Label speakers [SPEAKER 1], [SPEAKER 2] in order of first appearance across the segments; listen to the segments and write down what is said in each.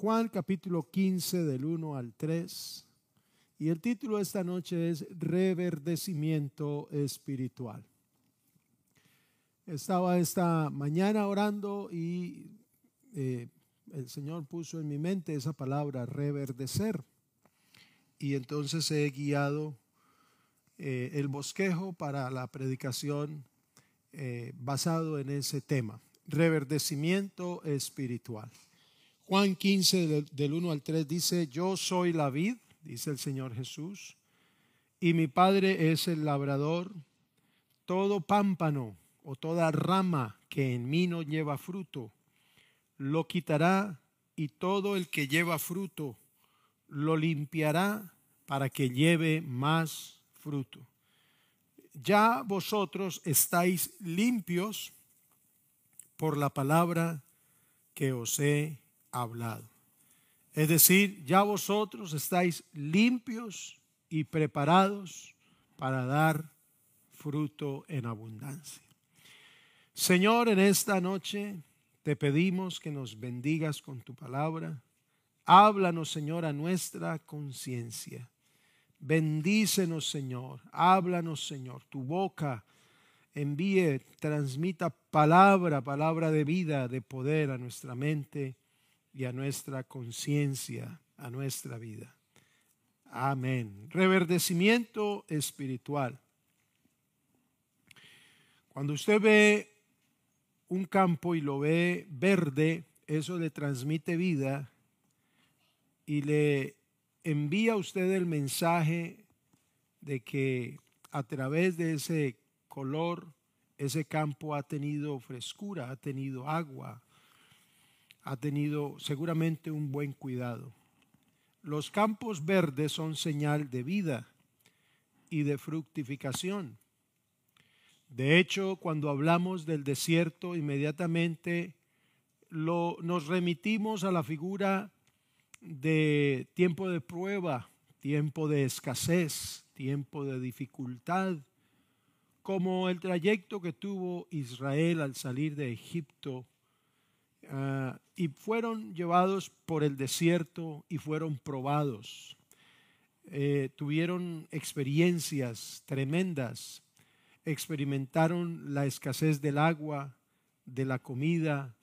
[SPEAKER 1] Juan capítulo 15 del 1 al 3. Y el título de esta noche es Reverdecimiento Espiritual. Estaba esta mañana orando y eh, el Señor puso en mi mente esa palabra, reverdecer. Y entonces he guiado eh, el bosquejo para la predicación eh, basado en ese tema, reverdecimiento espiritual. Juan 15 del, del 1 al 3 dice, yo soy la vid, dice el Señor Jesús, y mi Padre es el labrador. Todo pámpano o toda rama que en mí no lleva fruto, lo quitará, y todo el que lleva fruto, lo limpiará para que lleve más fruto. Ya vosotros estáis limpios por la palabra que os he hablado. Es decir, ya vosotros estáis limpios y preparados para dar fruto en abundancia. Señor, en esta noche te pedimos que nos bendigas con tu palabra. Háblanos, Señor, a nuestra conciencia. Bendícenos, Señor. Háblanos, Señor. Tu boca envíe, transmita palabra, palabra de vida, de poder a nuestra mente y a nuestra conciencia, a nuestra vida. Amén. Reverdecimiento espiritual. Cuando usted ve un campo y lo ve verde, eso le transmite vida y le envía a usted el mensaje de que a través de ese color, ese campo ha tenido frescura, ha tenido agua, ha tenido seguramente un buen cuidado. Los campos verdes son señal de vida y de fructificación. De hecho, cuando hablamos del desierto, inmediatamente lo, nos remitimos a la figura de tiempo de prueba, tiempo de escasez, tiempo de dificultad, como el trayecto que tuvo Israel al salir de Egipto ah, y fueron llevados por el desierto y fueron probados. Eh, tuvieron experiencias tremendas, experimentaron la escasez del agua, de la comida,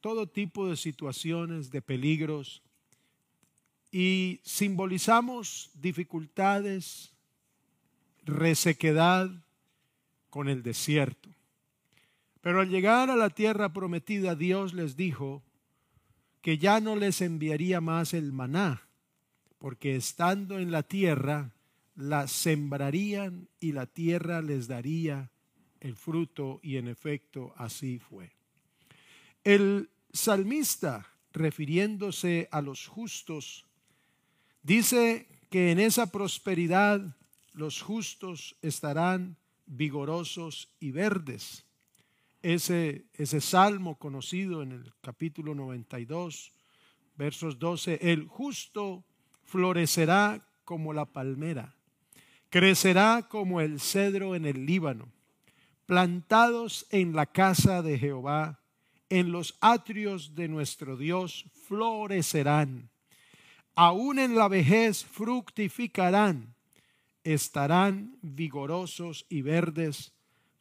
[SPEAKER 1] todo tipo de situaciones, de peligros y simbolizamos dificultades, resequedad con el desierto. Pero al llegar a la tierra prometida, Dios les dijo que ya no les enviaría más el maná, porque estando en la tierra, la sembrarían y la tierra les daría el fruto, y en efecto así fue. El salmista, refiriéndose a los justos, Dice que en esa prosperidad los justos estarán vigorosos y verdes. Ese, ese salmo conocido en el capítulo 92, versos 12, el justo florecerá como la palmera, crecerá como el cedro en el Líbano, plantados en la casa de Jehová, en los atrios de nuestro Dios florecerán aún en la vejez fructificarán, estarán vigorosos y verdes,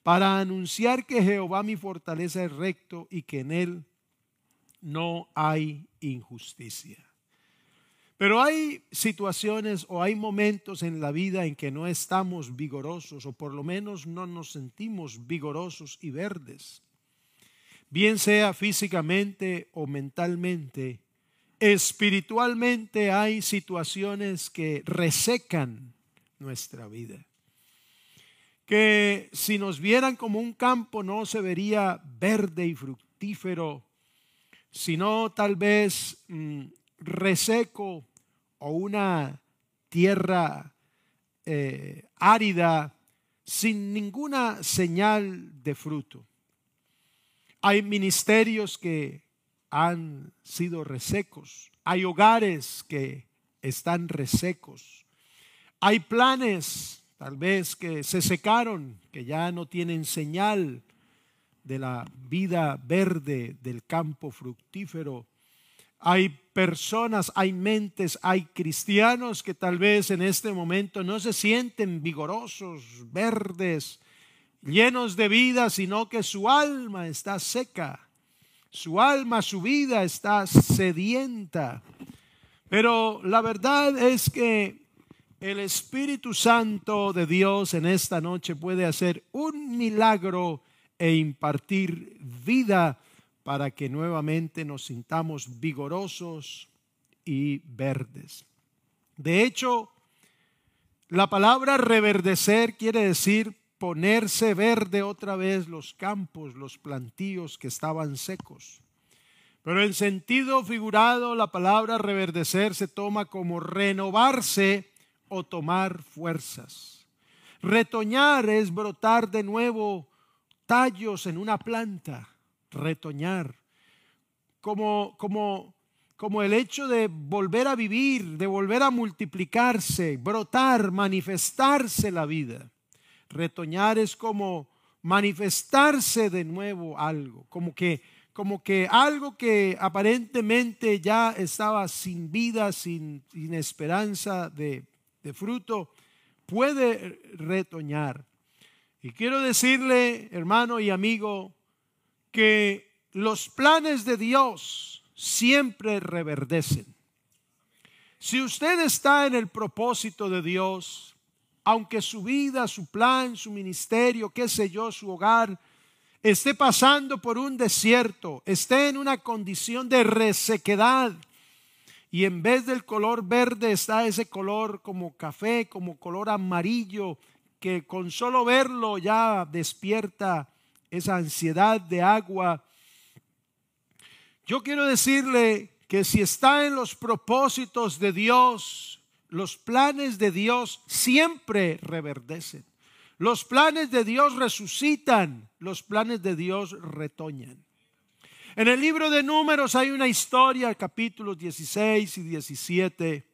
[SPEAKER 1] para anunciar que Jehová mi fortaleza es recto y que en él no hay injusticia. Pero hay situaciones o hay momentos en la vida en que no estamos vigorosos o por lo menos no nos sentimos vigorosos y verdes. Bien sea físicamente o mentalmente, espiritualmente hay situaciones que resecan nuestra vida. Que si nos vieran como un campo no se vería verde y fructífero, sino tal vez mm, reseco o una tierra eh, árida sin ninguna señal de fruto. Hay ministerios que han sido resecos. Hay hogares que están resecos. Hay planes tal vez que se secaron, que ya no tienen señal de la vida verde del campo fructífero. Hay personas, hay mentes, hay cristianos que tal vez en este momento no se sienten vigorosos, verdes, llenos de vida, sino que su alma está seca, su alma, su vida está sedienta. Pero la verdad es que el Espíritu Santo de Dios en esta noche puede hacer un milagro e impartir vida para que nuevamente nos sintamos vigorosos y verdes. De hecho, la palabra reverdecer quiere decir ponerse verde otra vez los campos, los plantíos que estaban secos. Pero en sentido figurado, la palabra reverdecer se toma como renovarse o tomar fuerzas. Retoñar es brotar de nuevo tallos en una planta retoñar, como, como, como el hecho de volver a vivir, de volver a multiplicarse, brotar, manifestarse la vida. Retoñar es como manifestarse de nuevo algo, como que, como que algo que aparentemente ya estaba sin vida, sin, sin esperanza de, de fruto, puede retoñar. Y quiero decirle, hermano y amigo, que los planes de Dios siempre reverdecen. Si usted está en el propósito de Dios, aunque su vida, su plan, su ministerio, qué sé yo, su hogar, esté pasando por un desierto, esté en una condición de resequedad, y en vez del color verde está ese color como café, como color amarillo, que con solo verlo ya despierta esa ansiedad de agua. Yo quiero decirle que si está en los propósitos de Dios, los planes de Dios siempre reverdecen. Los planes de Dios resucitan, los planes de Dios retoñan. En el libro de números hay una historia, capítulos 16 y 17,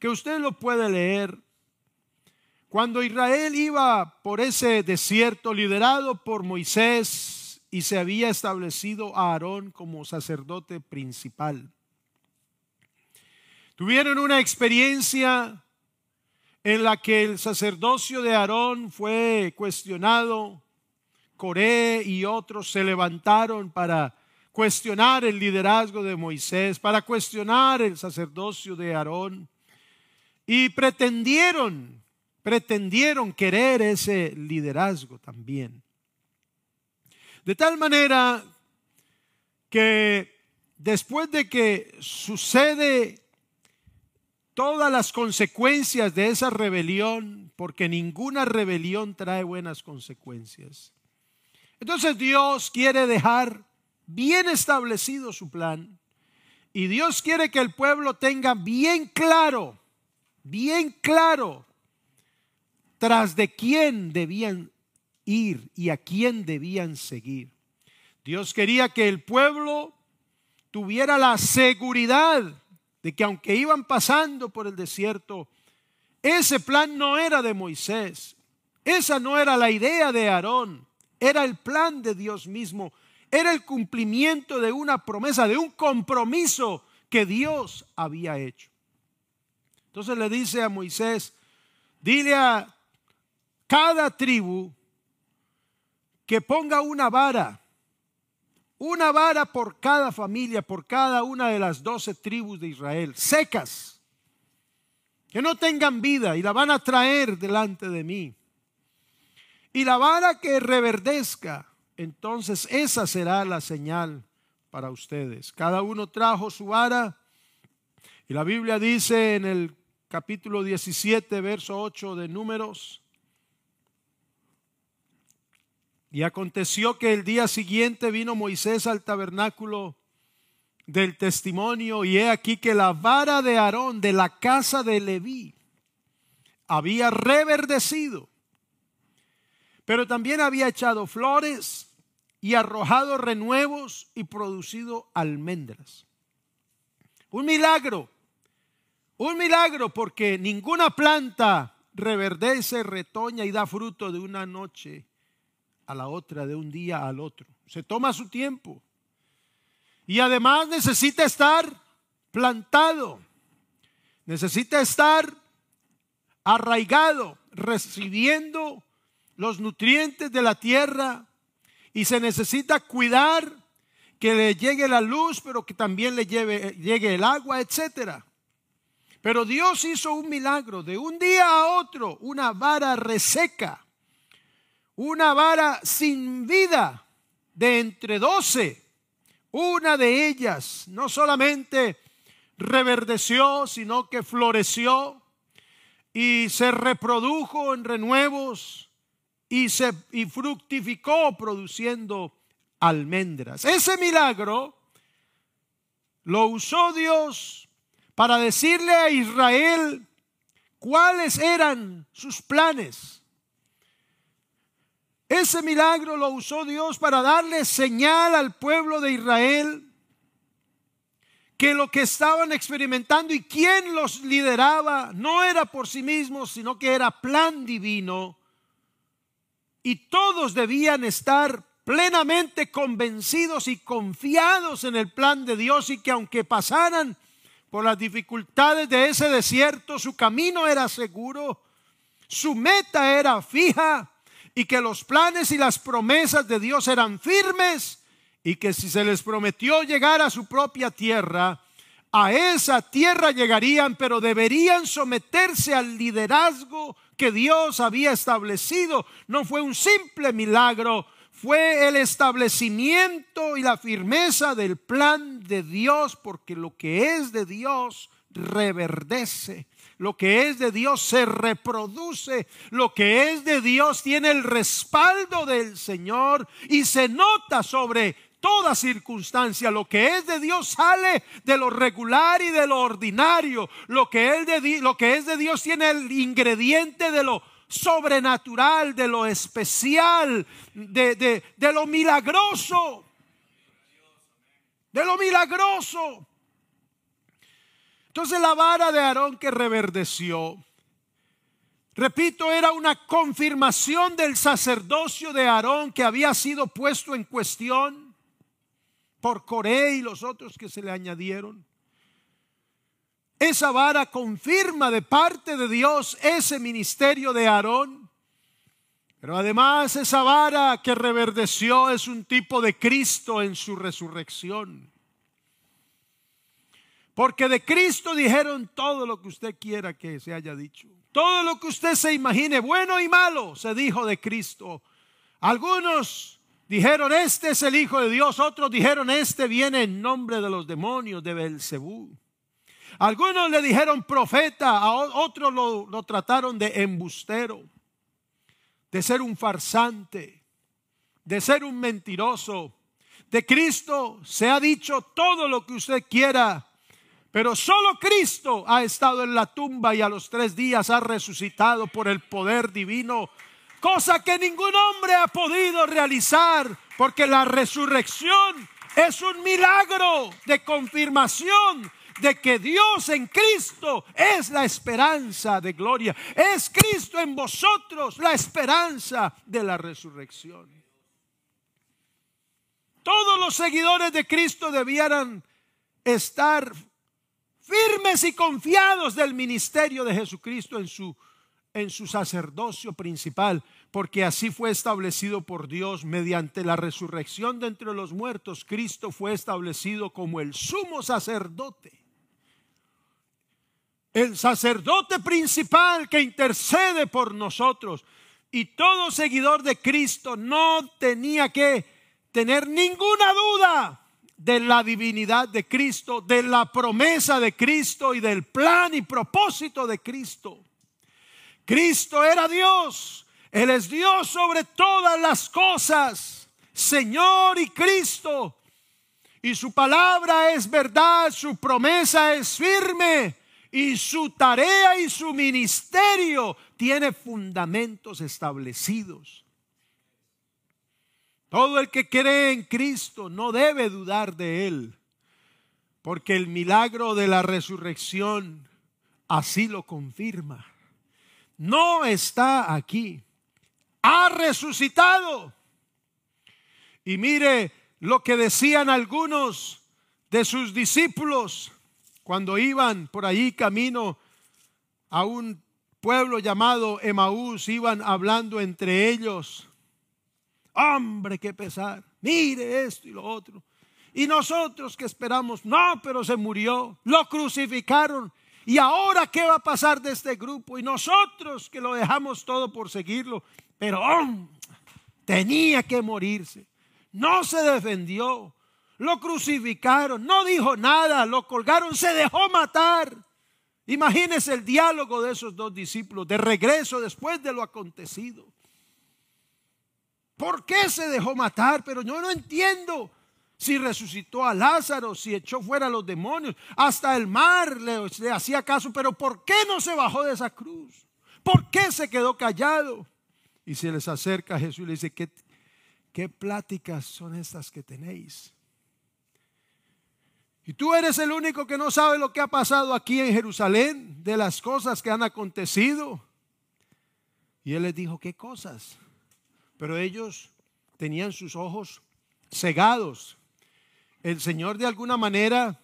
[SPEAKER 1] que usted lo puede leer cuando Israel iba por ese desierto liderado por Moisés y se había establecido a Aarón como sacerdote principal, tuvieron una experiencia en la que el sacerdocio de Aarón fue cuestionado. Coré y otros se levantaron para cuestionar el liderazgo de Moisés, para cuestionar el sacerdocio de Aarón y pretendieron pretendieron querer ese liderazgo también. De tal manera que después de que sucede todas las consecuencias de esa rebelión, porque ninguna rebelión trae buenas consecuencias. Entonces Dios quiere dejar bien establecido su plan y Dios quiere que el pueblo tenga bien claro, bien claro tras de quién debían ir y a quién debían seguir. Dios quería que el pueblo tuviera la seguridad de que aunque iban pasando por el desierto, ese plan no era de Moisés, esa no era la idea de Aarón, era el plan de Dios mismo, era el cumplimiento de una promesa, de un compromiso que Dios había hecho. Entonces le dice a Moisés, dile a cada tribu que ponga una vara, una vara por cada familia, por cada una de las doce tribus de Israel, secas, que no tengan vida y la van a traer delante de mí. Y la vara que reverdezca, entonces esa será la señal para ustedes. Cada uno trajo su vara y la Biblia dice en el capítulo 17, verso 8 de números, Y aconteció que el día siguiente vino Moisés al tabernáculo del testimonio y he aquí que la vara de Aarón de la casa de Leví había reverdecido, pero también había echado flores y arrojado renuevos y producido almendras. Un milagro, un milagro porque ninguna planta reverdece, retoña y da fruto de una noche a la otra, de un día al otro. Se toma su tiempo. Y además necesita estar plantado. Necesita estar arraigado, recibiendo los nutrientes de la tierra y se necesita cuidar que le llegue la luz, pero que también le llegue el agua, etcétera. Pero Dios hizo un milagro de un día a otro, una vara reseca, una vara sin vida de entre doce. Una de ellas no solamente reverdeció, sino que floreció y se reprodujo en renuevos y, se, y fructificó produciendo almendras. Ese milagro lo usó Dios para decirle a Israel cuáles eran sus planes. Ese milagro lo usó Dios para darle señal al pueblo de Israel que lo que estaban experimentando y quién los lideraba no era por sí mismos, sino que era plan divino. Y todos debían estar plenamente convencidos y confiados en el plan de Dios y que aunque pasaran por las dificultades de ese desierto, su camino era seguro, su meta era fija y que los planes y las promesas de Dios eran firmes y que si se les prometió llegar a su propia tierra, a esa tierra llegarían, pero deberían someterse al liderazgo que Dios había establecido. No fue un simple milagro, fue el establecimiento y la firmeza del plan de Dios, porque lo que es de Dios reverdece. Lo que es de Dios se reproduce. Lo que es de Dios tiene el respaldo del Señor y se nota sobre toda circunstancia. Lo que es de Dios sale de lo regular y de lo ordinario. Lo que es de, Dios tiene el ingrediente de lo sobrenatural, de lo especial, de, de lo milagroso. De lo milagroso. Entonces la vara de Aarón que reverdeció, repito, era una confirmación del sacerdocio de Aarón que había sido puesto en cuestión por Coré y los otros que se le añadieron. Esa vara confirma de parte de Dios ese ministerio de Aarón. Pero además esa vara que reverdeció es un tipo de Cristo en su resurrección. Porque de Cristo dijeron todo lo que usted quiera que se haya dicho. Todo lo que usted se imagine, bueno y malo, se dijo de Cristo. Algunos Dijeron, este es el Hijo de Dios. Otros dijeron, este viene en nombre de los demonios de Belcebú. Algunos le dijeron profeta, a otros lo, lo trataron de embustero, de ser un farsante, de ser un mentiroso. De Cristo se ha dicho todo lo que usted quiera, pero solo Cristo ha estado en la tumba y a los tres días ha resucitado por el poder divino cosa que ningún hombre ha podido realizar, porque la resurrección es un milagro de confirmación de que Dios en Cristo es la esperanza de gloria. Es Cristo en vosotros la esperanza de la resurrección. Todos los seguidores de Cristo debieran estar firmes y confiados del ministerio de Jesucristo en su en su sacerdocio principal, porque así fue establecido por Dios mediante la resurrección de entre los muertos. Cristo fue establecido como el sumo sacerdote. El sacerdote principal que intercede por nosotros. Y todo seguidor de Cristo no tenía que tener ninguna duda de la divinidad de Cristo, de la promesa de Cristo y del plan y propósito de Cristo. Cristo era Dios. Él es Dios sobre todas las cosas. Señor y Cristo. Y su palabra es verdad, su promesa es firme. Y su tarea y su ministerio tiene fundamentos establecidos. Todo el que cree en Cristo no debe dudar de Él, porque el milagro de la resurrección así lo confirma no está aquí. Ha resucitado. Y mire lo que decían algunos de sus discípulos cuando iban por allí camino a un pueblo llamado Emaús, iban hablando entre ellos. Hombre, qué pesar. Mire esto y lo otro. Y nosotros que esperamos, no, pero se murió. Lo crucificaron. ¿Y ahora qué va a pasar de este grupo? Y nosotros que lo dejamos todo por seguirlo. Pero tenía que morirse. No se defendió. Lo crucificaron. No dijo nada. Lo colgaron. Se dejó matar. Imagínese el diálogo de esos dos discípulos de regreso después de lo acontecido. ¿Por qué se dejó matar? Pero yo no entiendo si resucitó a Lázaro, si echó fuera a los demonios, hasta el mar le, hacía caso, pero ¿por qué no se bajó de esa cruz? ¿Por qué se quedó callado? Y se les acerca Jesús y le dice, ¿qué, qué pláticas son estas que tenéis? Y tú eres el único que no sabe lo que ha pasado aquí en Jerusalén, de las cosas que han acontecido. Y él les dijo, ¿qué cosas? Pero ellos tenían sus ojos cegados. El Señor de alguna manera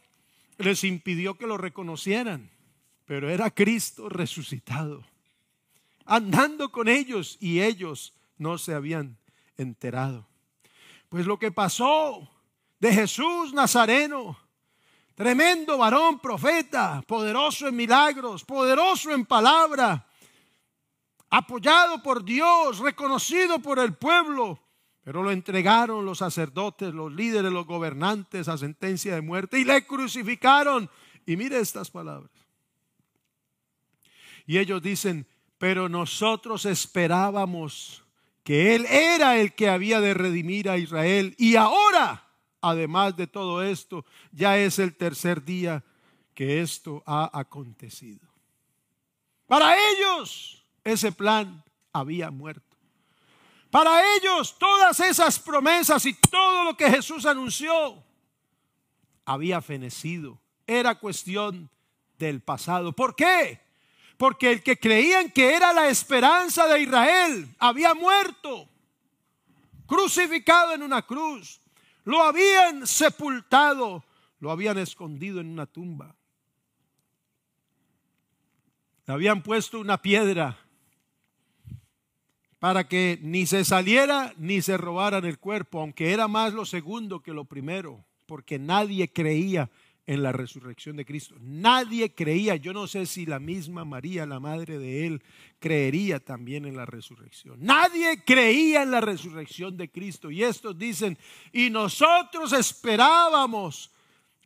[SPEAKER 1] les impidió que lo reconocieran, pero era Cristo resucitado, andando con ellos y ellos no se habían enterado. Pues lo que pasó de Jesús Nazareno, tremendo varón, profeta, poderoso en milagros, poderoso en palabra, apoyado por Dios, reconocido por el pueblo, pero lo entregaron los sacerdotes, los líderes, los gobernantes a sentencia de muerte y le crucificaron. Y mire estas palabras. Y ellos dicen, pero nosotros esperábamos que Él era el que había de redimir a Israel. Y ahora, además de todo esto, ya es el tercer día que esto ha acontecido. Para ellos, ese plan había muerto. Para ellos todas esas promesas y todo lo que Jesús anunció había fenecido. Era cuestión del pasado. ¿Por qué? Porque el que creían que era la esperanza de Israel había muerto, crucificado en una cruz. Lo habían sepultado, lo habían escondido en una tumba. Le habían puesto una piedra para que ni se saliera ni se robaran el cuerpo, aunque era más lo segundo que lo primero, porque nadie creía en la resurrección de Cristo. Nadie creía, yo no sé si la misma María, la madre de él, creería también en la resurrección. Nadie creía en la resurrección de Cristo. Y estos dicen, y nosotros esperábamos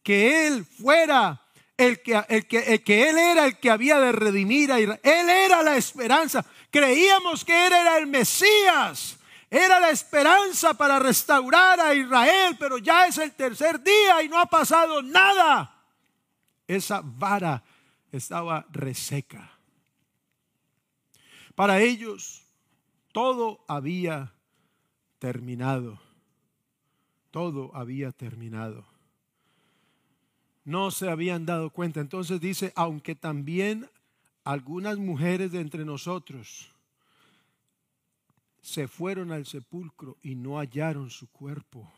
[SPEAKER 1] que Él fuera el que, el que, que Él era el que había de redimir a. Él era la esperanza. Creíamos que Él era el Mesías. Era la esperanza para restaurar a Israel, pero ya es el tercer día y no ha pasado nada. Esa vara estaba reseca. Para ellos todo había terminado. Todo había terminado no se habían dado cuenta. Entonces dice, aunque también algunas mujeres de entre nosotros se fueron al sepulcro y no hallaron su cuerpo.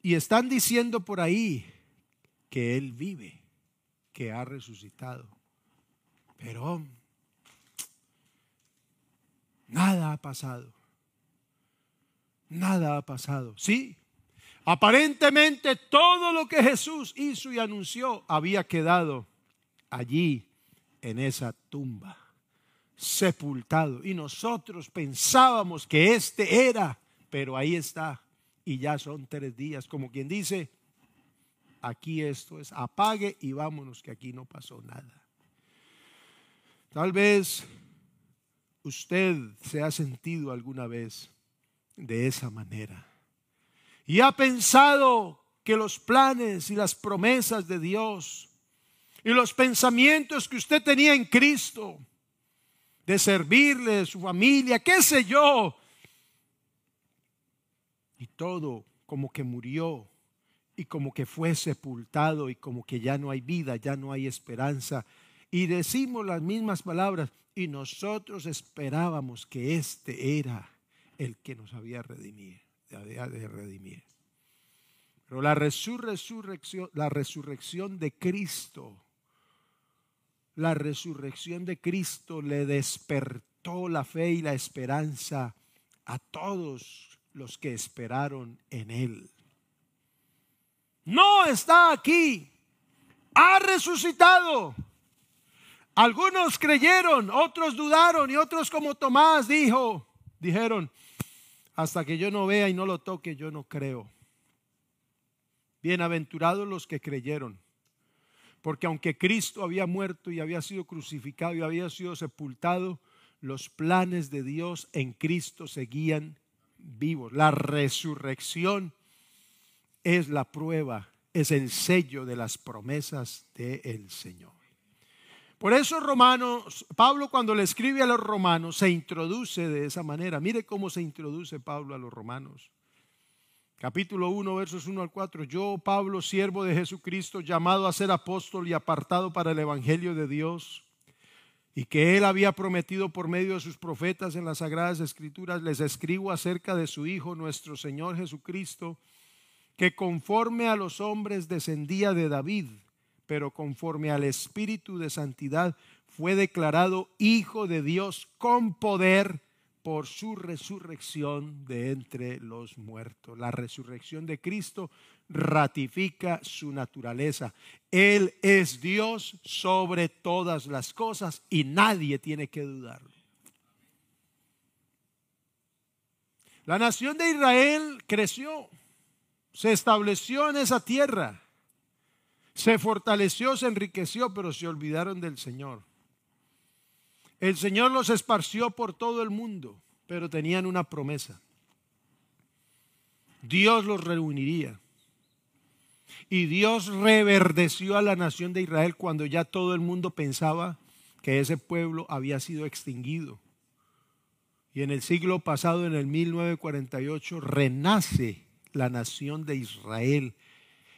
[SPEAKER 1] Y están diciendo por ahí que Él vive, que ha resucitado. Pero nada ha pasado. Nada ha pasado. Sí, Aparentemente todo lo que Jesús hizo y anunció había quedado allí en esa tumba, sepultado. Y nosotros pensábamos que este era, pero ahí está. Y ya son tres días, como quien dice, aquí esto es, apague y vámonos, que aquí no pasó nada. Tal vez usted se ha sentido alguna vez de esa manera y ha pensado que los planes y las promesas de Dios y los pensamientos que usted tenía en Cristo, de servirle, su familia, qué sé yo, y todo como que murió y como que fue sepultado y como que ya no hay vida, ya no hay esperanza. Y decimos las mismas palabras y nosotros esperábamos que este era el que nos había redimido de redimir. Pero la resurrección, la resurrección de Cristo, la resurrección de Cristo le despertó la fe y la esperanza a todos los que esperaron en Él. No está aquí, ha resucitado. Algunos creyeron, otros dudaron y otros como Tomás dijo, dijeron, hasta que yo no vea y no lo toque, yo no creo. Bienaventurados los que creyeron, porque aunque Cristo había muerto y había sido crucificado y había sido sepultado, los planes de Dios en Cristo seguían vivos. La resurrección es la prueba, es el sello de las promesas del Señor. Por eso Romanos, Pablo cuando le escribe a los romanos se introduce de esa manera. Mire cómo se introduce Pablo a los romanos. Capítulo 1, versos 1 al 4. Yo, Pablo, siervo de Jesucristo, llamado a ser apóstol y apartado para el Evangelio de Dios, y que él había prometido por medio de sus profetas en las sagradas escrituras, les escribo acerca de su Hijo, nuestro Señor Jesucristo, que conforme a los hombres descendía de David pero conforme al Espíritu de Santidad fue declarado Hijo de Dios con poder por su resurrección de entre los muertos. La resurrección de Cristo ratifica su naturaleza. Él es Dios sobre todas las cosas y nadie tiene que dudarlo. La nación de Israel creció, se estableció en esa tierra se fortaleció, se enriqueció, pero se olvidaron del Señor. El Señor los esparció por todo el mundo, pero tenían una promesa. Dios los reuniría. Y Dios reverdeció a la nación de Israel cuando ya todo el mundo pensaba que ese pueblo había sido extinguido. Y en el siglo pasado, en el 1948, renace la nación de Israel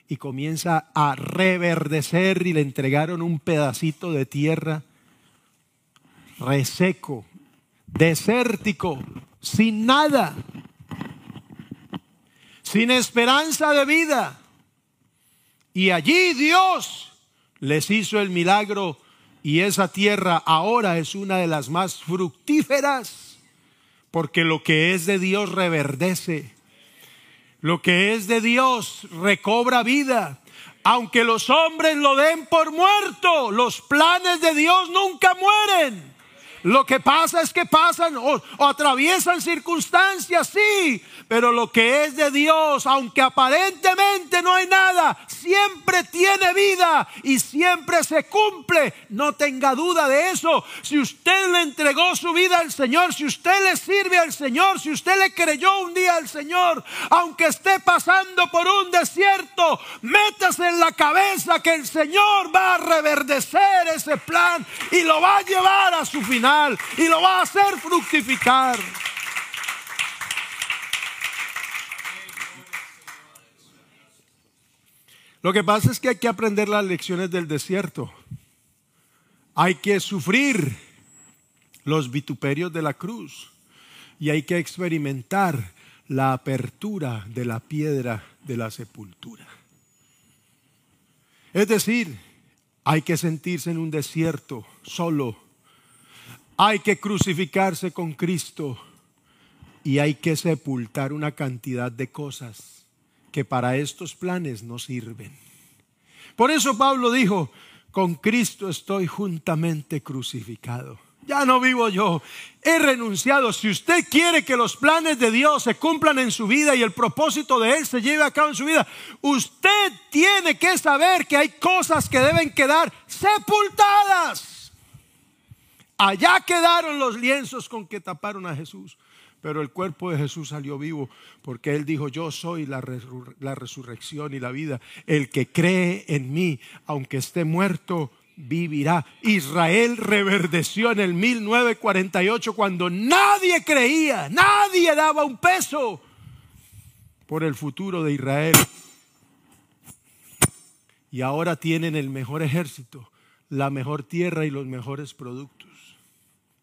[SPEAKER 1] y comienza a reverdecer y le entregaron un pedacito de tierra reseco, desértico, sin nada, sin esperanza de vida. Y allí Dios les hizo el milagro y esa tierra ahora es una de las más fructíferas porque lo que es de Dios reverdece lo que es de Dios recobra vida. Aunque los hombres lo den por muerto, los planes de Dios nunca mueren. Lo que pasa es que pasan o, atraviesan circunstancias, sí, pero lo que es de Dios, aunque aparentemente no hay nada, siempre tiene vida y siempre se cumple. No tenga duda de eso. Si usted le entregó su vida al Señor, si usted le sirve al Señor, si usted le creyó un día al Señor, aunque esté pasando por un desierto, métase en la cabeza que el Señor va a reverdecer ese plan y lo va a llevar a su final y lo va a hacer fructificar. Lo que pasa es que hay que aprender las lecciones del desierto. Hay que sufrir los vituperios de la cruz y hay que experimentar la apertura de la piedra de la sepultura. Es decir, hay que sentirse en un desierto solo hay que crucificarse con Cristo y hay que sepultar una cantidad de cosas que para estos planes no sirven. Por eso Pablo dijo, con Cristo estoy juntamente crucificado. Ya no vivo yo, he renunciado. Si usted quiere que los planes de Dios se cumplan en su vida y el propósito de Él se lleve a cabo en su vida, usted tiene que saber que hay cosas que deben quedar sepultadas. Allá quedaron los lienzos con que taparon a Jesús. Pero el cuerpo de Jesús salió vivo porque Él dijo, yo soy la, resurrección y la vida. El que cree en mí, aunque esté muerto, vivirá. Israel reverdeció en el 1948 cuando nadie creía, nadie daba un peso por el futuro de Israel. Y ahora tienen el mejor ejército, la mejor tierra y los mejores productos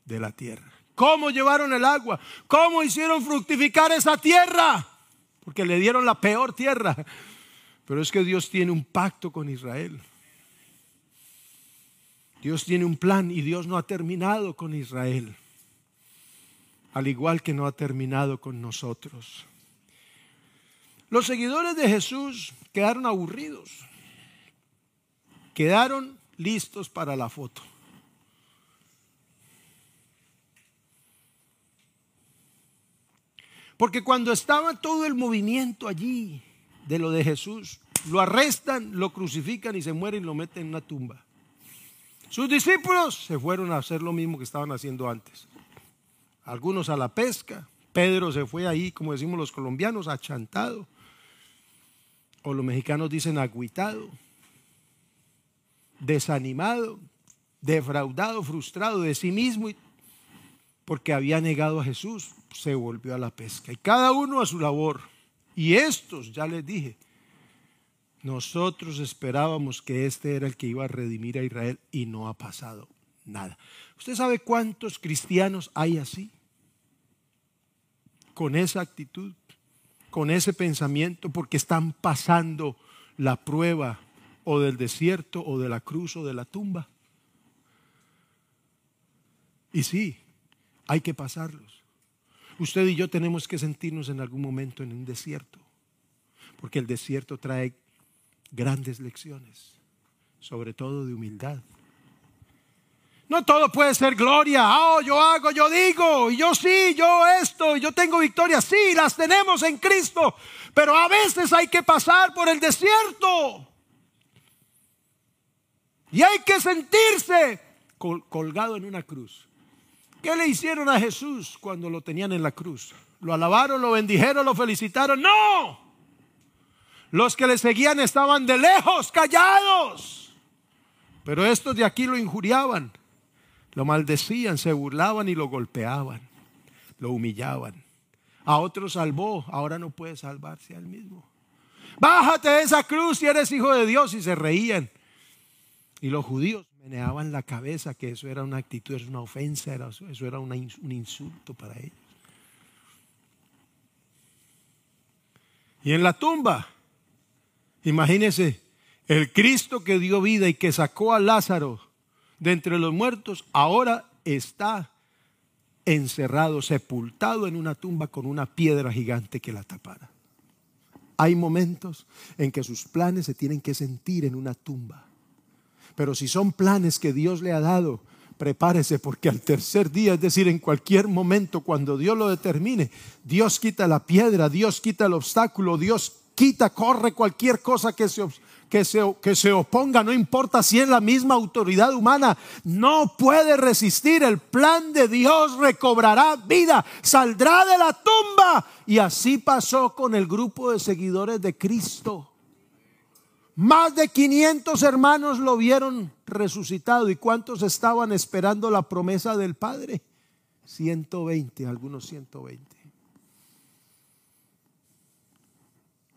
[SPEAKER 1] de la tierra. ¿Cómo llevaron el agua? ¿Cómo hicieron fructificar esa tierra? Porque le dieron la peor tierra. Pero es que Dios tiene un pacto con Israel. Dios tiene un plan y Dios no ha terminado con Israel, al igual que no ha terminado con nosotros. Los seguidores de Jesús quedaron aburridos, quedaron listos para la foto. Porque cuando estaba todo el movimiento allí de lo de Jesús, lo arrestan, lo crucifican y se muere y lo meten en una tumba. Sus discípulos se fueron a hacer lo mismo que estaban haciendo antes. Algunos a la pesca. Pedro se fue ahí, como decimos los colombianos, achantado. O los mexicanos dicen agüitado. Desanimado, defraudado, frustrado de sí mismo porque había negado a Jesús, se volvió a la pesca. Y cada uno a su labor. Y estos, ya les dije, nosotros esperábamos que este era el que iba a redimir a Israel y no ha pasado nada. ¿Usted sabe cuántos cristianos hay así? Con esa actitud, con ese pensamiento, porque están pasando la prueba o del desierto o de la cruz o de la tumba. Y sí, hay que pasarlos. Usted y yo tenemos que sentirnos en algún momento en un desierto, porque el desierto trae grandes lecciones, sobre todo de humildad. No todo puede ser gloria. Oh, yo hago, yo digo, y yo sí, yo esto, y yo tengo victoria. Sí, las tenemos en Cristo, pero a veces hay que pasar por el desierto. Y hay que sentirse colgado en una cruz. ¿Qué le hicieron a Jesús cuando lo tenían en la cruz? ¿Lo alabaron, lo bendijeron, lo felicitaron? No. Los que le seguían estaban de lejos, callados. Pero estos de aquí lo injuriaban, lo maldecían, se burlaban y lo golpeaban, lo humillaban. A otros salvó, ahora no puede salvarse a él mismo. Bájate de esa cruz si eres hijo de Dios y se reían. Y los judíos meneaban la cabeza que eso era una actitud, era una ofensa, eso era un insulto para ellos. Y en la tumba Imagínese, el Cristo que dio vida y que sacó a Lázaro de entre los muertos, ahora está encerrado, sepultado en una tumba con una piedra gigante que la tapara. Hay momentos en que sus planes se tienen que sentir en una tumba. Pero si son planes que Dios le ha dado, prepárese porque al tercer día, es decir, en cualquier momento, cuando Dios lo determine, Dios quita la piedra, Dios quita el obstáculo, Dios quita, corre cualquier cosa que se, que, se, que se oponga, no importa si es la misma autoridad humana, no puede resistir. El plan de Dios recobrará vida, saldrá de la tumba. Y así pasó con el grupo de seguidores de Cristo. Más de 500 hermanos lo vieron resucitado. ¿Y cuántos estaban esperando la promesa del Padre? 120, algunos 120.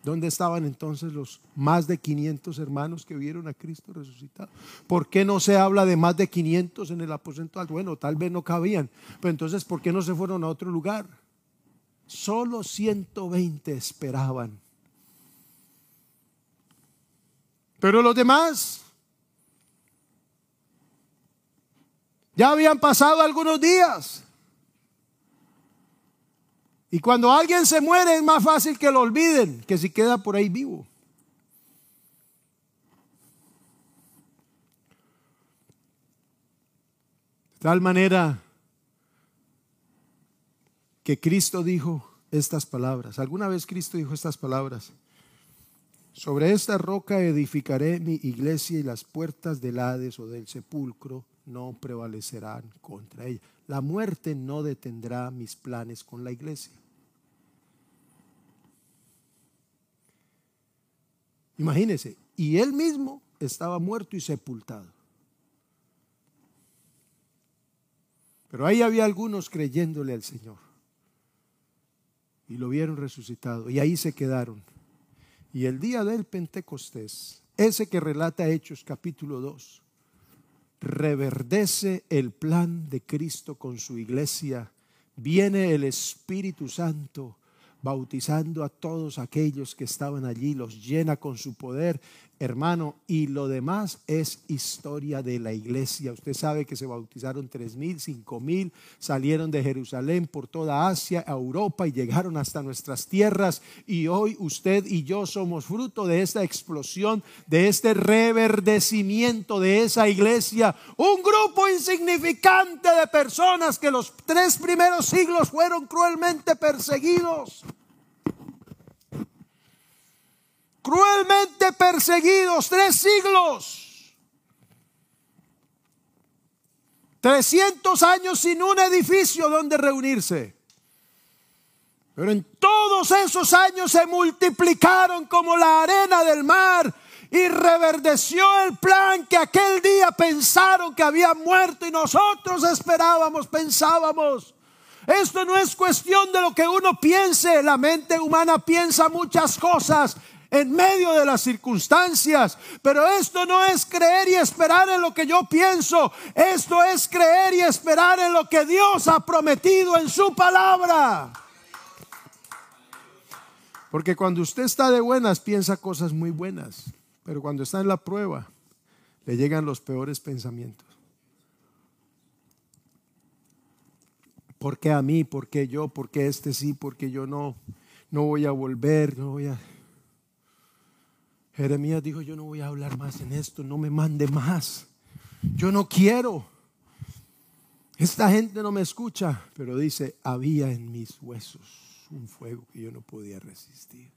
[SPEAKER 1] ¿Dónde estaban entonces los más de 500 hermanos que vieron a Cristo resucitado? ¿Por qué no se habla de más de 500 en el aposento alto? Bueno, tal vez no cabían, pero entonces ¿por qué no se fueron a otro lugar? Solo 120 esperaban. Pero los demás ya habían pasado algunos días. Y cuando alguien se muere es más fácil que lo olviden que si queda por ahí vivo. De tal manera que Cristo dijo estas palabras. ¿Alguna vez Cristo dijo estas palabras? Sobre esta roca edificaré mi iglesia y las puertas del Hades o del sepulcro no prevalecerán contra ella. La muerte no detendrá mis planes con la iglesia. Imagínense, y él mismo estaba muerto y sepultado. Pero ahí había algunos creyéndole al Señor. Y lo vieron resucitado. Y ahí se quedaron. Y el día del Pentecostés, ese que relata Hechos capítulo 2, reverdece el plan de Cristo con su iglesia. Viene el Espíritu Santo bautizando a todos aquellos que estaban allí, los llena con su poder, hermano, y lo demás es historia de la iglesia. Usted sabe que se bautizaron tres mil, cinco mil, salieron de Jerusalén por toda Asia, Europa y llegaron hasta nuestras tierras. Y hoy usted y yo somos fruto de esta explosión, de este reverdecimiento de esa iglesia. Un grupo insignificante de personas que los tres primeros siglos fueron cruelmente perseguidos cruelmente perseguidos tres siglos. 300 años sin un edificio donde reunirse. Pero en todos esos años se multiplicaron como la arena del mar y reverdeció el plan que aquel día pensaron que había muerto y nosotros esperábamos, pensábamos. Esto no es cuestión de lo que uno piense, la mente humana piensa muchas cosas en medio de las circunstancias. Pero esto no es creer y esperar en lo que yo pienso. Esto es creer y esperar en lo que Dios ha prometido en su palabra. Porque cuando usted está de buenas piensa cosas muy buenas. Pero cuando está en la prueba le llegan los peores pensamientos. ¿Por qué a mí? ¿Por qué yo? ¿Por qué este sí? ¿Por qué yo no? No voy a volver, no voy a... Jeremías dijo, yo no voy a hablar más en esto, no me mande más. Yo no quiero. Esta gente no me escucha, pero dice, había en mis huesos un fuego que yo no podía resistir.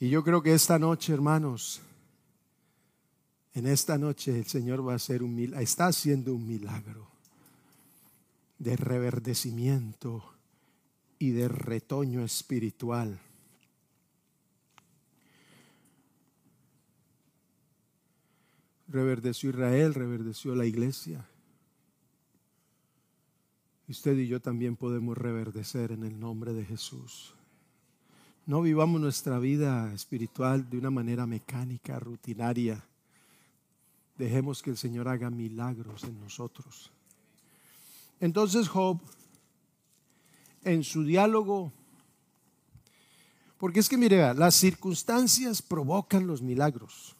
[SPEAKER 1] Y yo creo que esta noche, hermanos, en esta noche el Señor va a hacer un milagro, está haciendo un milagro de reverdecimiento y de retoño espiritual. Reverdeció Israel, reverdeció la iglesia. Usted y yo también podemos reverdecer en el nombre de Jesús. No vivamos nuestra vida espiritual de una manera mecánica, rutinaria. Dejemos que el Señor haga milagros en nosotros. Entonces Job en su diálogo. Porque es que mire, las circunstancias provocan los milagros.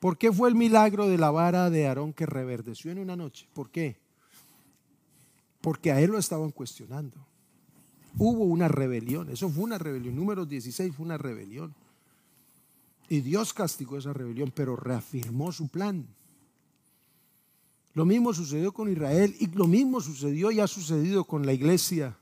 [SPEAKER 1] ¿Por qué fue el milagro de la vara de Aarón que reverdeció en una noche? ¿Por qué? Porque a él lo estaban cuestionando. Hubo una rebelión, eso fue una rebelión. Número 16 fue una rebelión. Y Dios castigó esa rebelión, pero reafirmó su plan. Lo mismo sucedió con Israel y lo mismo sucedió y ha sucedido con la iglesia.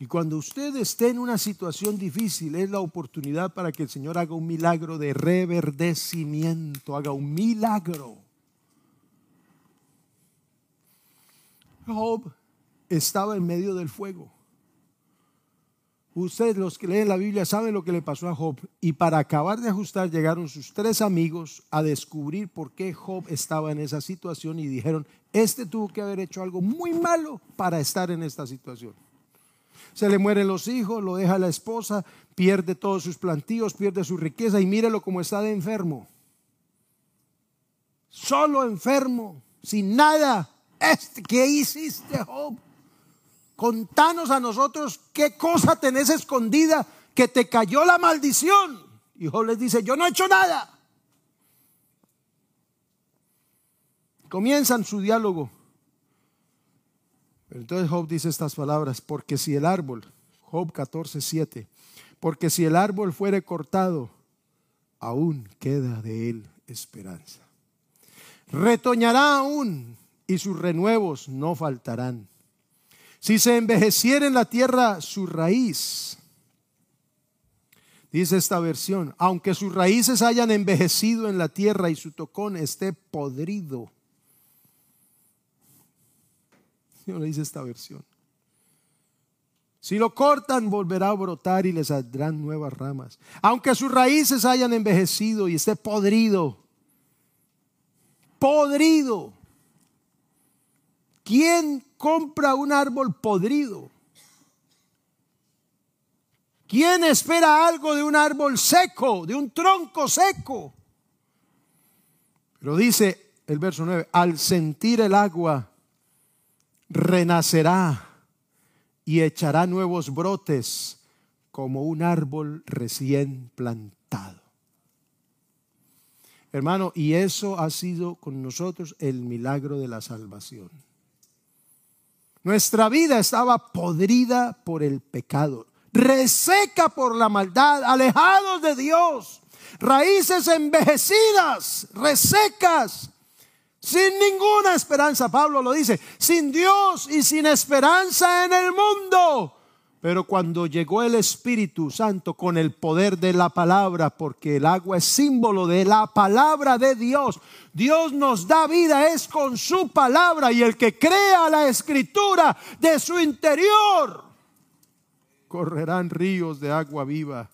[SPEAKER 1] Y cuando usted esté en una situación difícil, es la oportunidad para que el Señor haga un milagro de reverdecimiento, haga un milagro. Job estaba en medio del fuego. Ustedes los que leen la Biblia saben lo que le pasó a Job. Y para acabar de ajustar llegaron sus tres amigos a descubrir por qué Job estaba en esa situación y dijeron, este tuvo que haber hecho algo muy malo para estar en esta situación se le mueren los hijos, lo deja la esposa, pierde todos sus plantíos, pierde su riqueza y mírelo como está de enfermo. Solo enfermo, sin nada. Este, ¿Qué hiciste, Job? Contanos a nosotros qué cosa tenés escondida que te cayó la maldición. Y Job les dice, yo no he hecho nada. Comienzan su diálogo. Entonces Job dice estas palabras, porque si el árbol, Job 14, 7, porque si el árbol fuere cortado, aún queda de él esperanza. Retoñará aún y sus renuevos no faltarán. Si se envejeciera en la tierra su raíz, dice esta versión, aunque sus raíces hayan envejecido en la tierra y su tocón esté podrido, le dice esta versión. Si lo cortan, volverá a brotar y le saldrán nuevas ramas. Aunque sus raíces hayan envejecido y esté podrido. Podrido. ¿Quién compra un árbol podrido? ¿Quién espera algo de un árbol seco, de un tronco seco? Pero dice el verso 9, al sentir el agua renacerá y echará nuevos brotes como un árbol recién plantado. Hermano, y eso ha sido con nosotros el milagro de la salvación. Nuestra vida estaba podrida por el pecado, reseca por la maldad, alejados de Dios, raíces envejecidas, resecas, sin ninguna esperanza. Pablo lo dice, sin Dios y sin esperanza en el mundo. Pero cuando llegó el Espíritu Santo con el poder de la palabra, porque el agua es símbolo de la palabra de Dios, Dios nos da vida, es con su palabra y el que crea la escritura de su interior, correrán ríos de agua viva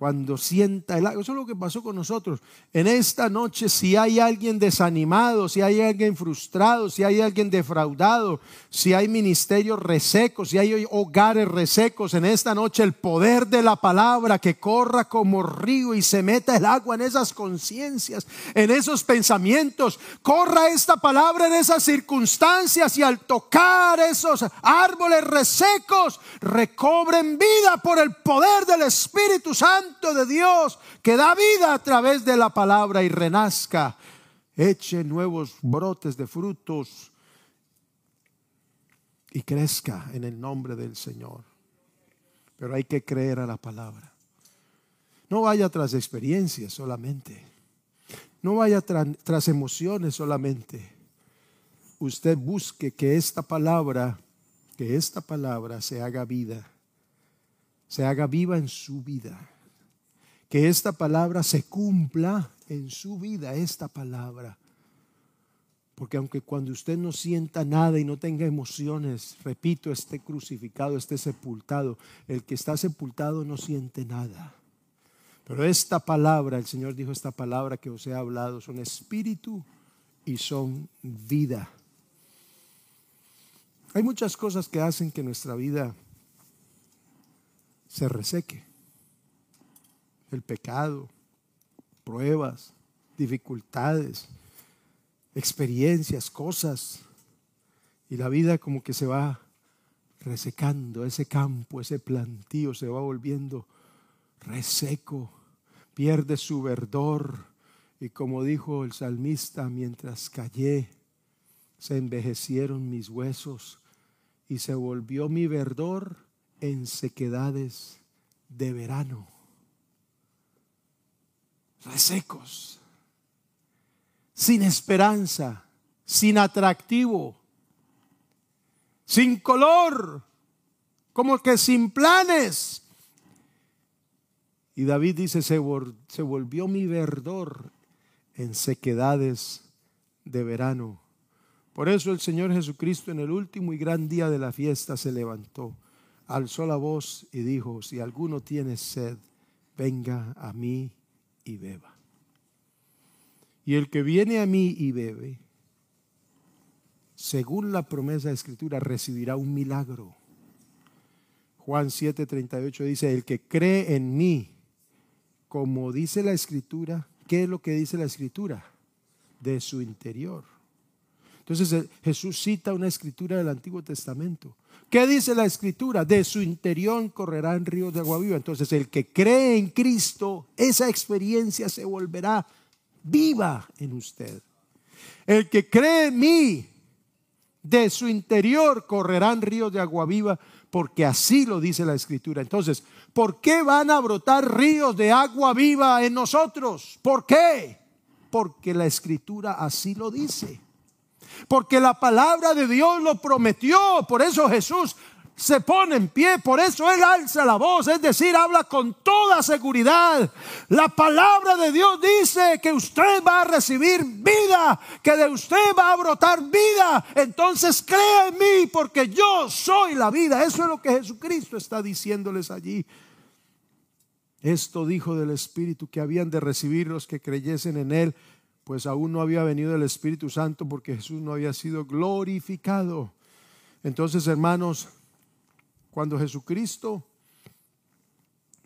[SPEAKER 1] cuando sienta el agua. Eso es lo que pasó con nosotros. En esta noche, si hay alguien desanimado, si hay alguien frustrado, si hay alguien defraudado, si hay ministerios resecos, si hay hogares resecos, en esta noche el poder de la palabra que corra como río y se meta el agua en esas conciencias, en esos pensamientos, corra esta palabra en esas circunstancias y al tocar esos árboles resecos, recobren vida por el poder del Espíritu Santo de Dios que da vida a través de la palabra y renazca, eche nuevos brotes de frutos y crezca en el nombre del Señor. Pero hay que creer a la palabra. No vaya tras experiencias solamente. No vaya tras emociones solamente. Usted busque que esta palabra, que esta palabra se haga vida, se haga viva en su vida que esta palabra se cumpla en su vida, esta palabra. Porque aunque cuando usted no sienta nada y no tenga emociones, repito, esté crucificado, esté sepultado, el que está sepultado no siente nada. Pero esta palabra, el Señor dijo esta palabra que os he hablado, son espíritu y son vida. Hay muchas cosas que hacen que nuestra vida se reseque el pecado, pruebas, dificultades, experiencias, cosas. Y la vida como que se va resecando, ese campo, ese plantío se va volviendo reseco, pierde su verdor. Y como dijo el salmista, mientras callé, se envejecieron mis huesos y se volvió mi verdor en sequedades de verano resecos, sin esperanza, sin atractivo, sin color, como que sin planes. Y David dice, se, volvió mi verdor en sequedades de verano. Por eso el Señor Jesucristo en el último y gran día de la fiesta se levantó, alzó la voz y dijo, si alguno tiene sed, venga a mí y beba. Y el que viene a mí y bebe, según la promesa de Escritura, recibirá un milagro. Juan 7:38 dice, el que cree en mí, como dice la Escritura, ¿qué es lo que dice la Escritura? De su interior. Entonces eh, Jesús cita una escritura del Antiguo Testamento. ¿Qué dice la escritura? De su interior correrán ríos de agua viva. Entonces el que cree en Cristo, esa experiencia se volverá viva en usted. El que cree en mí, de su interior correrán ríos de agua viva, porque así lo dice la escritura. Entonces, ¿por qué van a brotar ríos de agua viva en nosotros? ¿Por qué? Porque la escritura así lo dice porque la palabra de Dios lo prometió. Por eso Jesús se pone en pie, por eso Él alza la voz, es decir, habla con toda seguridad. La palabra de Dios dice que usted va a recibir vida, que de usted va a brotar vida. Entonces crea en mí, porque yo soy la vida. Eso es lo que Jesucristo está diciéndoles allí. Esto dijo del Espíritu que habían de recibir los que creyesen en Él pues aún no había venido el Espíritu Santo porque Jesús no había sido glorificado. Entonces, hermanos, cuando Jesucristo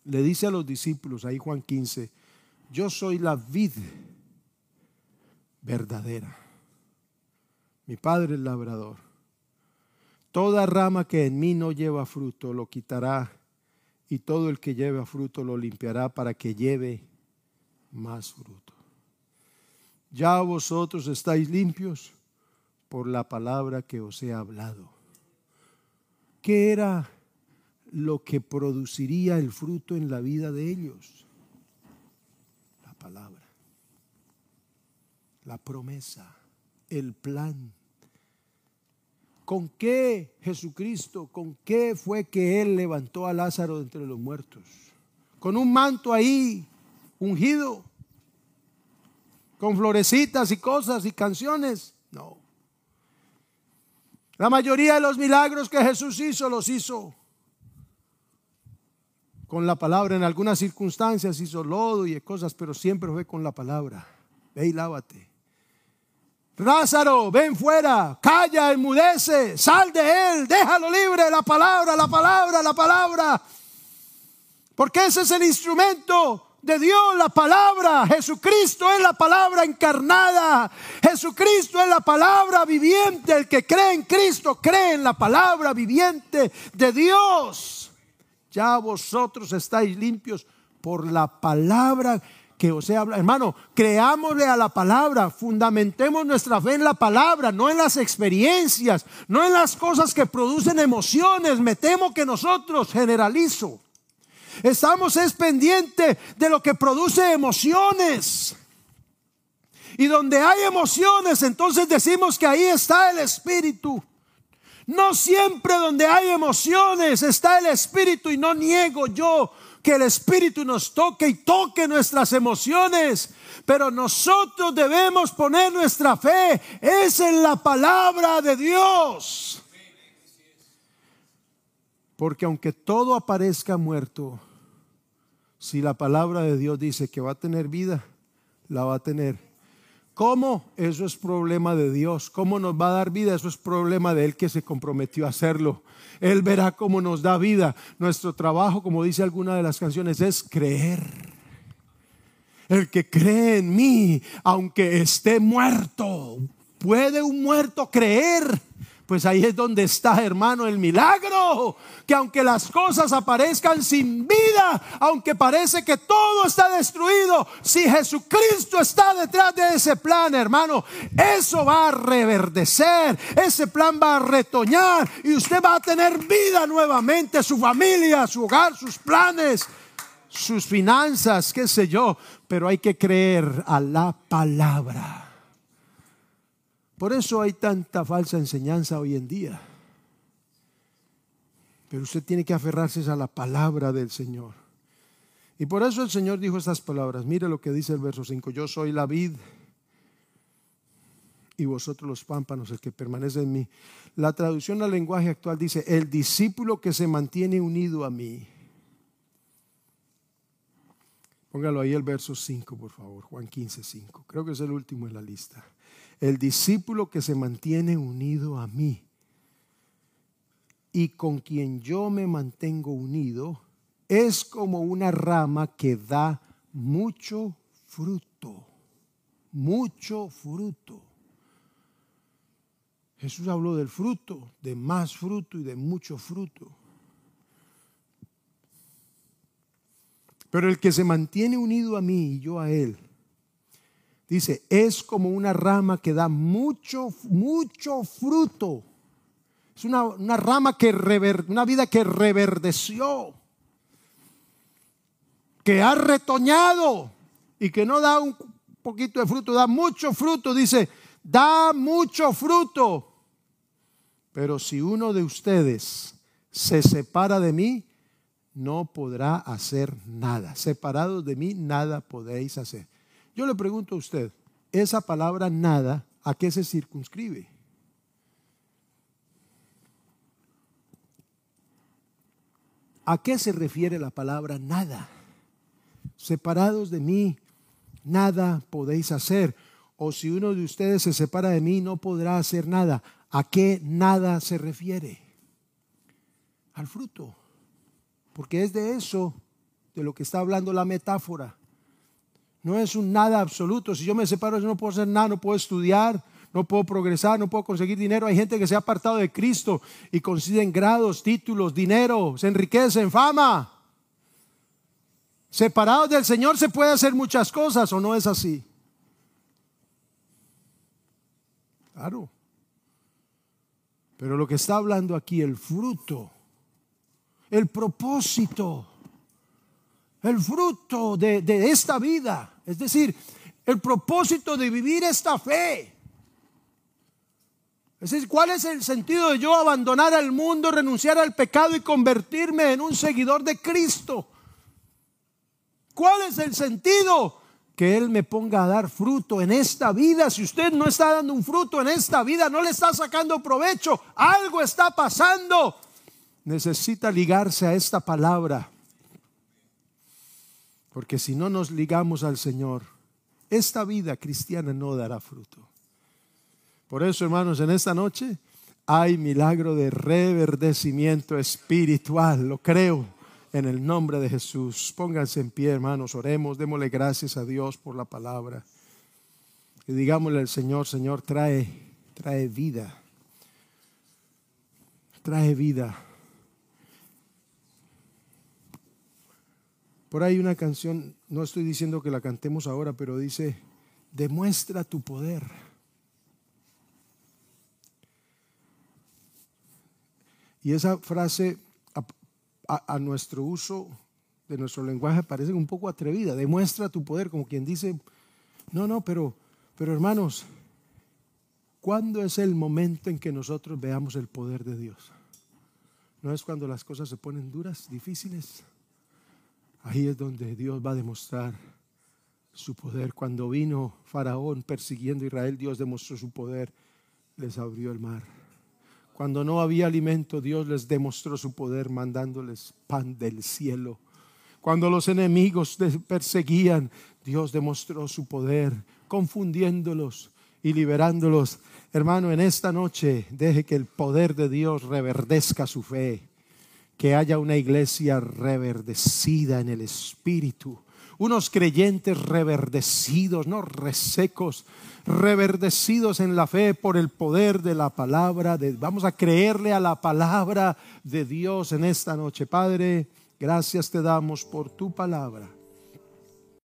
[SPEAKER 1] le dice a los discípulos, ahí Juan 15, yo soy la vid verdadera. Mi Padre el labrador. Toda rama que en mí no lleva fruto lo quitará y todo el que lleva fruto lo limpiará para que lleve más fruto. Ya vosotros estáis limpios por la palabra que os he hablado. ¿Qué era lo que produciría el fruto en la vida de ellos? La palabra, la promesa, el plan. ¿Con qué Jesucristo, con qué fue que Él levantó a Lázaro entre los muertos? Con un manto ahí ungido, con florecitas y cosas y canciones. No. La mayoría de los milagros que Jesús hizo los hizo con la palabra. En algunas circunstancias hizo lodo y cosas, pero siempre fue con la palabra. Ve y lávate. Lázaro, ven fuera, calla, enmudece, sal de él, déjalo libre, la palabra, la palabra, la palabra. Porque ese es el instrumento de Dios, la palabra. Jesucristo es la palabra encarnada. Jesucristo es la palabra viviente. El que cree en Cristo cree en la palabra viviente de Dios. Ya vosotros estáis limpios por la palabra que os he hablado. Hermano, creámosle a la palabra, fundamentemos nuestra fe en la palabra, no en las experiencias, no en las cosas que producen emociones. Me temo que nosotros, generalizo, Estamos es pendiente de lo que produce emociones. Y donde hay emociones, entonces decimos que ahí está el Espíritu. No siempre donde hay emociones está el Espíritu y no niego yo que el Espíritu nos toque y toque nuestras emociones. Pero nosotros debemos poner nuestra fe es en la palabra de Dios. Porque aunque todo aparezca muerto, si la palabra de Dios dice que va a tener vida, la va a tener. ¿Cómo? Eso es problema de Dios. ¿Cómo nos va a dar vida? Eso es problema de Él que se comprometió a hacerlo. Él verá cómo nos da vida. Nuestro trabajo, como dice alguna de las canciones, es creer. El que cree en mí, aunque esté muerto, ¿puede un muerto creer? Pues ahí es donde está, hermano, el milagro. Que aunque las cosas aparezcan sin vida, aunque parece que todo está destruido, si Jesucristo está detrás de ese plan, hermano, eso va a reverdecer, ese plan va a retoñar y usted va a tener vida nuevamente, su familia, su hogar, sus planes, sus finanzas, qué sé yo. Pero hay que creer a la palabra. Por eso hay tanta falsa enseñanza hoy en día. Pero usted tiene que aferrarse a la palabra del Señor. Y por eso el Señor dijo estas palabras. Mire lo que dice el verso 5. Yo soy la vid y vosotros los pámpanos, el que permanece en mí. La traducción al lenguaje actual dice, el discípulo que se mantiene unido a mí. Póngalo ahí el verso 5, por favor, Juan 15, 5. Creo que es el último en la lista el discípulo que se mantiene unido a mí y con quien yo me mantengo unido es como una rama que da mucho fruto, mucho fruto. Jesús habló del fruto, de más fruto y de mucho fruto. Pero el que se mantiene unido a mí y yo a él, Dice, es como una rama que da mucho, mucho fruto. Es una, rama que rever, una vida que reverdeció, que ha retoñado y que no da un poquito de fruto, da mucho fruto. Dice, da mucho fruto. Pero si uno de ustedes se separa de mí, no podrá hacer nada. Separados de mí, nada podéis hacer. Yo le pregunto a usted, esa palabra nada, ¿a qué se circunscribe? ¿A qué se refiere la palabra nada? Separados de mí, nada podéis hacer. O si uno de ustedes se separa de mí, no podrá hacer nada. ¿A qué nada se refiere? Al fruto. Porque es de eso de lo que está hablando la metáfora. No es un nada absoluto. Si yo me separo, yo no puedo hacer nada, no puedo estudiar, no puedo progresar, no puedo conseguir dinero. Hay gente que se ha apartado de Cristo y consiguen grados, títulos, dinero, se enriquecen, fama. Separados del Señor se puede hacer muchas cosas o no es así. Claro. Pero lo que está hablando aquí, el fruto, el propósito, el fruto de, de esta vida, es decir, el propósito de vivir esta fe ¿cuál es el sentido de yo abandonar al mundo, renunciar al pecado y convertirme en un seguidor de Cristo? ¿Cuál es el sentido? Que Él me ponga a dar fruto en esta vida. Si usted no está dando un fruto en esta vida, no le está sacando provecho, algo está pasando. Necesita ligarse a esta palabra. Porque si no nos ligamos al Señor, esta vida cristiana no dará fruto. Por eso, hermanos, en esta noche hay milagro de reverdecimiento espiritual, lo creo, en el nombre de Jesús. Pónganse en pie, hermanos, oremos, démosle gracias a Dios por la palabra. Y digámosle al Señor, Señor, trae, trae vida. Trae vida. Por ahí una canción, no estoy diciendo que la cantemos ahora, pero dice, demuestra tu poder. Y esa frase a, nuestro uso de nuestro lenguaje parece un poco atrevida. Demuestra tu poder, como quien dice, no, no, pero, pero hermanos, ¿cuándo es el momento en que nosotros veamos el poder de Dios? ¿No es cuando las cosas se ponen duras, difíciles? Ahí es donde Dios va a demostrar su poder. Cuando vino Faraón persiguiendo a Israel, Dios demostró su poder, les abrió el mar. Cuando no había alimento, Dios les demostró su poder mandándoles pan del cielo. Cuando los enemigos perseguían, Dios demostró su poder, confundiéndolos y liberándolos. Hermano, en esta noche deje que el poder de Dios reverdezca su fe, que haya una iglesia reverdecida en el Espíritu, unos creyentes reverdecidos, no resecos, reverdecidos en la fe por el poder de la palabra. Vamos a creerle a la palabra de Dios en esta noche. Padre, gracias te damos por tu palabra.